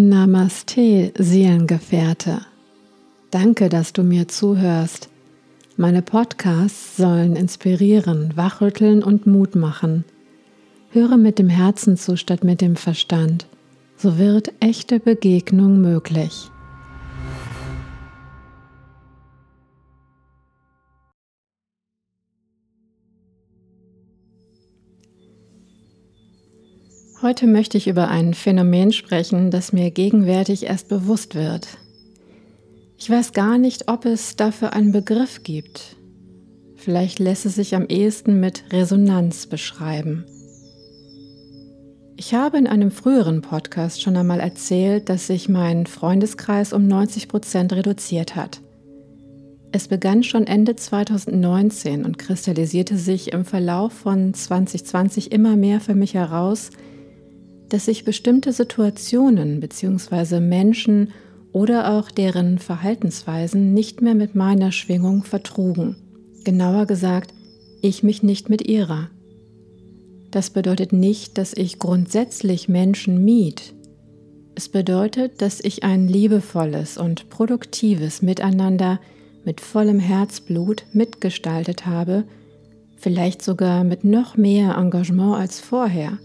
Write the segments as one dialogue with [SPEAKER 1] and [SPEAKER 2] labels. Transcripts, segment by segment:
[SPEAKER 1] Namaste, Seelengefährte. Danke, dass du mir zuhörst. Meine Podcasts sollen inspirieren, wachrütteln und Mut machen. Höre mit dem Herzen zu statt mit dem Verstand. So wird echte Begegnung möglich. Heute möchte ich über ein Phänomen sprechen, das mir gegenwärtig erst bewusst wird. Ich weiß gar nicht, ob es dafür einen Begriff gibt. Vielleicht lässt es sich am ehesten mit Resonanz beschreiben. Ich habe in einem früheren Podcast schon einmal erzählt, dass sich mein Freundeskreis um 90 Prozent reduziert hat. Es begann schon Ende 2019 und kristallisierte sich im Verlauf von 2020 immer mehr für mich heraus, dass sich bestimmte Situationen bzw. Menschen oder auch deren Verhaltensweisen nicht mehr mit meiner Schwingung vertrugen. Genauer gesagt, ich mich nicht mit ihrer. Das bedeutet nicht, dass ich grundsätzlich Menschen mied. Es bedeutet, dass ich ein liebevolles und produktives Miteinander mit vollem Herzblut mitgestaltet habe, vielleicht sogar mit noch mehr Engagement als vorher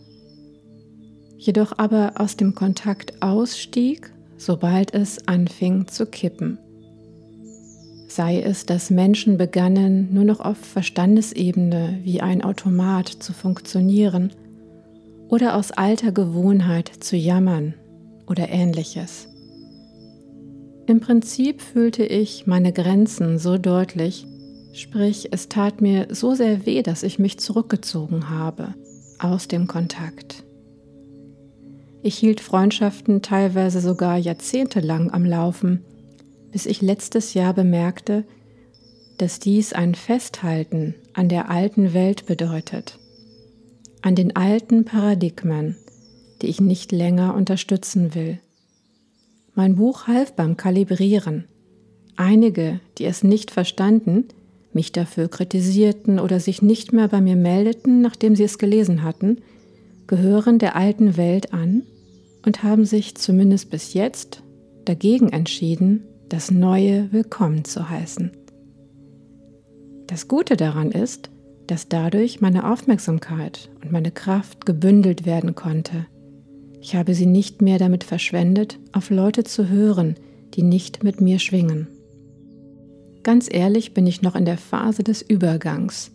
[SPEAKER 1] jedoch aber aus dem Kontakt ausstieg, sobald es anfing zu kippen. Sei es, dass Menschen begannen, nur noch auf Verstandesebene wie ein Automat zu funktionieren oder aus alter Gewohnheit zu jammern oder ähnliches. Im Prinzip fühlte ich meine Grenzen so deutlich, sprich es tat mir so sehr weh, dass ich mich zurückgezogen habe aus dem Kontakt. Ich hielt Freundschaften teilweise sogar jahrzehntelang am Laufen, bis ich letztes Jahr bemerkte, dass dies ein Festhalten an der alten Welt bedeutet, an den alten Paradigmen, die ich nicht länger unterstützen will. Mein Buch half beim Kalibrieren. Einige, die es nicht verstanden, mich dafür kritisierten oder sich nicht mehr bei mir meldeten, nachdem sie es gelesen hatten, gehören der alten Welt an und haben sich zumindest bis jetzt dagegen entschieden, das Neue willkommen zu heißen. Das Gute daran ist, dass dadurch meine Aufmerksamkeit und meine Kraft gebündelt werden konnte. Ich habe sie nicht mehr damit verschwendet, auf Leute zu hören, die nicht mit mir schwingen. Ganz ehrlich bin ich noch in der Phase des Übergangs.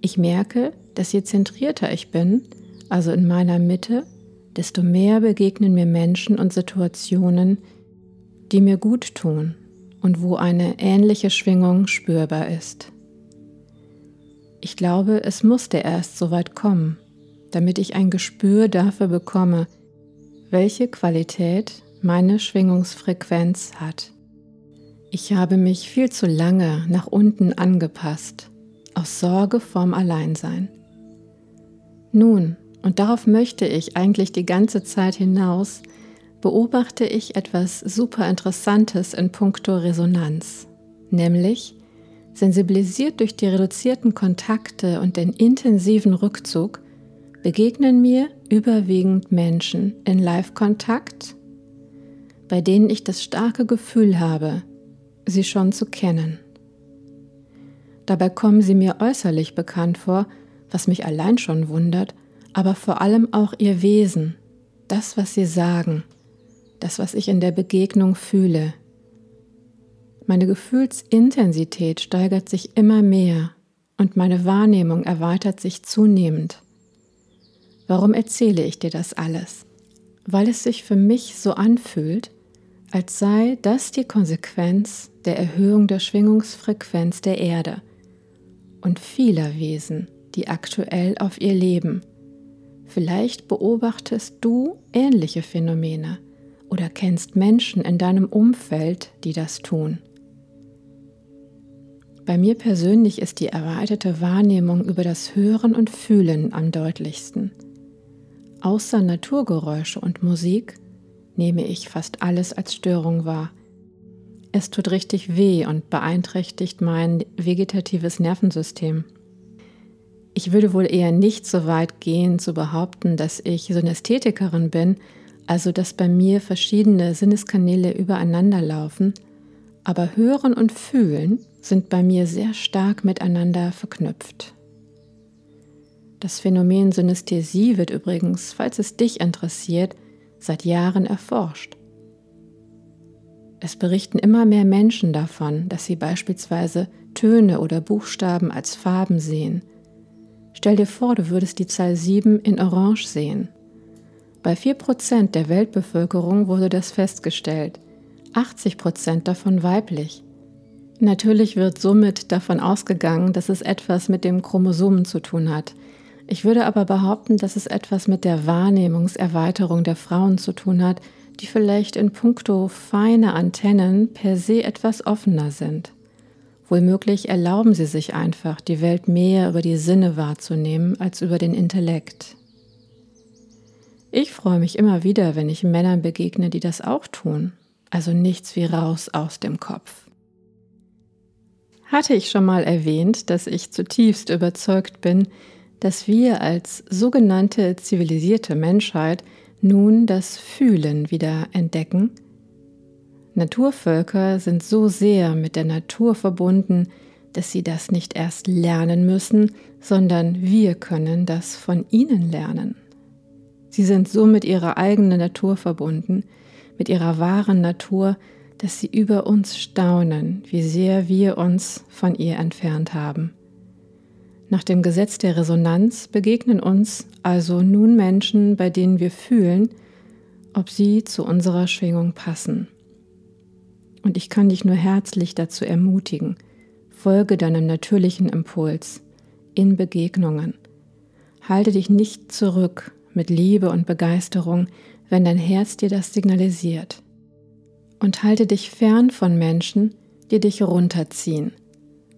[SPEAKER 1] Ich merke, dass je zentrierter ich bin, also in meiner Mitte, desto mehr begegnen mir Menschen und Situationen, die mir gut tun und wo eine ähnliche Schwingung spürbar ist. Ich glaube, es musste erst so weit kommen, damit ich ein Gespür dafür bekomme, welche Qualität meine Schwingungsfrequenz hat. Ich habe mich viel zu lange nach unten angepasst, aus Sorge vorm Alleinsein. Nun, und darauf möchte ich eigentlich die ganze Zeit hinaus, beobachte ich etwas super Interessantes in puncto Resonanz, nämlich sensibilisiert durch die reduzierten Kontakte und den intensiven Rückzug, begegnen mir überwiegend Menschen in Live-Kontakt, bei denen ich das starke Gefühl habe, sie schon zu kennen. Dabei kommen sie mir äußerlich bekannt vor, was mich allein schon wundert, aber vor allem auch ihr Wesen, das, was sie sagen, das, was ich in der Begegnung fühle. Meine Gefühlsintensität steigert sich immer mehr und meine Wahrnehmung erweitert sich zunehmend. Warum erzähle ich dir das alles? Weil es sich für mich so anfühlt, als sei das die Konsequenz der Erhöhung der Schwingungsfrequenz der Erde und vieler Wesen, die aktuell auf ihr leben Vielleicht beobachtest du ähnliche Phänomene oder kennst Menschen in deinem Umfeld, die das tun. Bei mir persönlich ist die erweiterte Wahrnehmung über das Hören und Fühlen am deutlichsten. Außer Naturgeräusche und Musik nehme ich fast alles als Störung wahr. Es tut richtig weh und beeinträchtigt mein vegetatives Nervensystem. Ich würde wohl eher nicht so weit gehen zu behaupten, dass ich Synästhetikerin bin, also dass bei mir verschiedene Sinneskanäle übereinander laufen, aber Hören und Fühlen sind bei mir sehr stark miteinander verknüpft. Das Phänomen Synästhesie wird übrigens, falls es dich interessiert, seit Jahren erforscht. Es berichten immer mehr Menschen davon, dass sie beispielsweise Töne oder Buchstaben als Farben sehen. Stell dir vor, du würdest die Zahl 7 in Orange sehen. Bei 4% der Weltbevölkerung wurde das festgestellt, 80% davon weiblich. Natürlich wird somit davon ausgegangen, dass es etwas mit dem Chromosomen zu tun hat. Ich würde aber behaupten, dass es etwas mit der Wahrnehmungserweiterung der Frauen zu tun hat, die vielleicht in puncto feine Antennen per se etwas offener sind. Wohlmöglich erlauben sie sich einfach, die Welt mehr über die Sinne wahrzunehmen als über den Intellekt. Ich freue mich immer wieder, wenn ich Männern begegne, die das auch tun, also nichts wie raus aus dem Kopf. Hatte ich schon mal erwähnt, dass ich zutiefst überzeugt bin, dass wir als sogenannte zivilisierte Menschheit nun das Fühlen wieder entdecken. Naturvölker sind so sehr mit der Natur verbunden, dass sie das nicht erst lernen müssen, sondern wir können das von ihnen lernen. Sie sind so mit ihrer eigenen Natur verbunden, mit ihrer wahren Natur, dass sie über uns staunen, wie sehr wir uns von ihr entfernt haben. Nach dem Gesetz der Resonanz begegnen uns also nun Menschen, bei denen wir fühlen, ob sie zu unserer Schwingung passen. Und ich kann dich nur herzlich dazu ermutigen, folge deinem natürlichen Impuls in Begegnungen. Halte dich nicht zurück mit Liebe und Begeisterung, wenn dein Herz dir das signalisiert. Und halte dich fern von Menschen, die dich runterziehen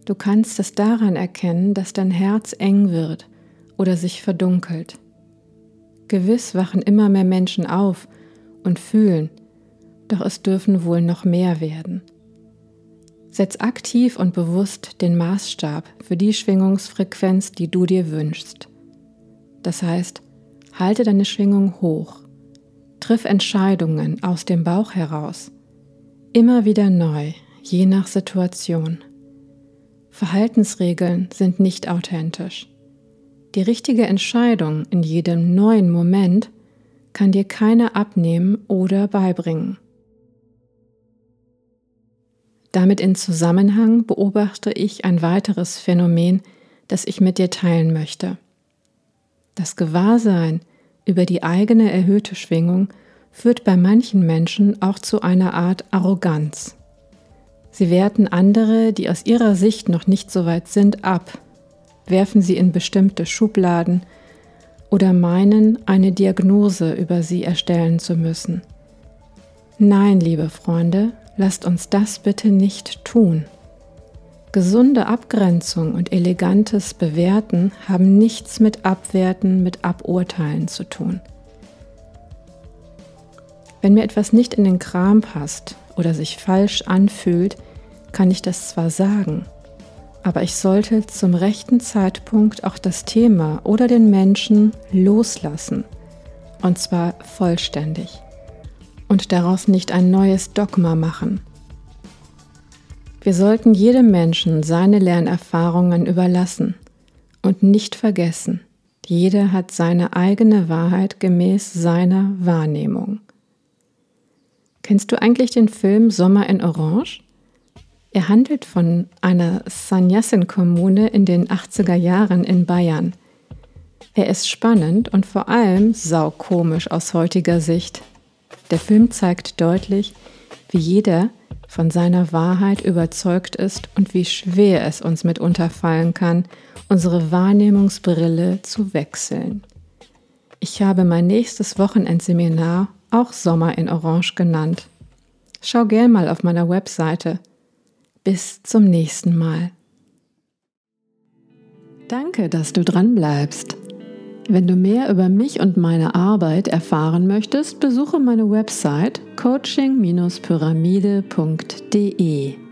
[SPEAKER 1] Du kannst es daran erkennen, dass dein Herz eng wird oder sich verdunkelt. Gewiss wachen immer mehr Menschen auf und fühlen, doch es dürfen wohl noch mehr werden. Setz aktiv und bewusst den Maßstab für die Schwingungsfrequenz, die du dir wünschst. Das heißt, halte deine Schwingung hoch, triff Entscheidungen aus dem Bauch heraus, immer wieder neu, je nach Situation. Verhaltensregeln sind nicht authentisch. Die richtige Entscheidung in jedem neuen Moment kann dir keiner abnehmen oder beibringen. Damit in Zusammenhang beobachte ich ein weiteres Phänomen, das ich mit dir teilen möchte. Das Gewahrsein über die eigene erhöhte Schwingung führt bei manchen Menschen auch zu einer Art Arroganz. Sie werten andere, die aus ihrer Sicht noch nicht so weit sind, ab, werfen sie in bestimmte Schubladen oder meinen, eine Diagnose über sie erstellen zu müssen. Nein, liebe Freunde, lasst uns das bitte nicht tun. Gesunde Abgrenzung und elegantes Bewerten haben nichts mit Abwerten, mit Aburteilen zu tun. Wenn mir etwas nicht in den Kram passt oder sich falsch anfühlt, kann ich das zwar sagen, aber ich sollte zum rechten Zeitpunkt auch das Thema oder den Menschen loslassen, und zwar vollständig, und daraus nicht ein neues Dogma machen. Wir sollten jedem Menschen seine Lernerfahrungen überlassen und nicht vergessen, jeder hat seine eigene Wahrheit gemäß seiner Wahrnehmung. Kennst du eigentlich den Film Sommer in Orange? Er handelt von einer Sannyasin-Kommune in den 80er Jahren in Bayern. Er ist spannend und vor allem saukomisch aus heutiger Sicht. Der Film zeigt deutlich, wie jeder von seiner Wahrheit überzeugt ist und wie schwer es uns mitunter fallen kann, unsere Wahrnehmungsbrille zu wechseln. Ich habe mein nächstes Wochenendseminar auch Sommer in Orange genannt. Schau gern mal auf meiner Webseite bis zum nächsten Mal. Danke, dass du dran bleibst. Wenn du mehr über mich und meine Arbeit erfahren möchtest, besuche meine Website coaching-pyramide.de.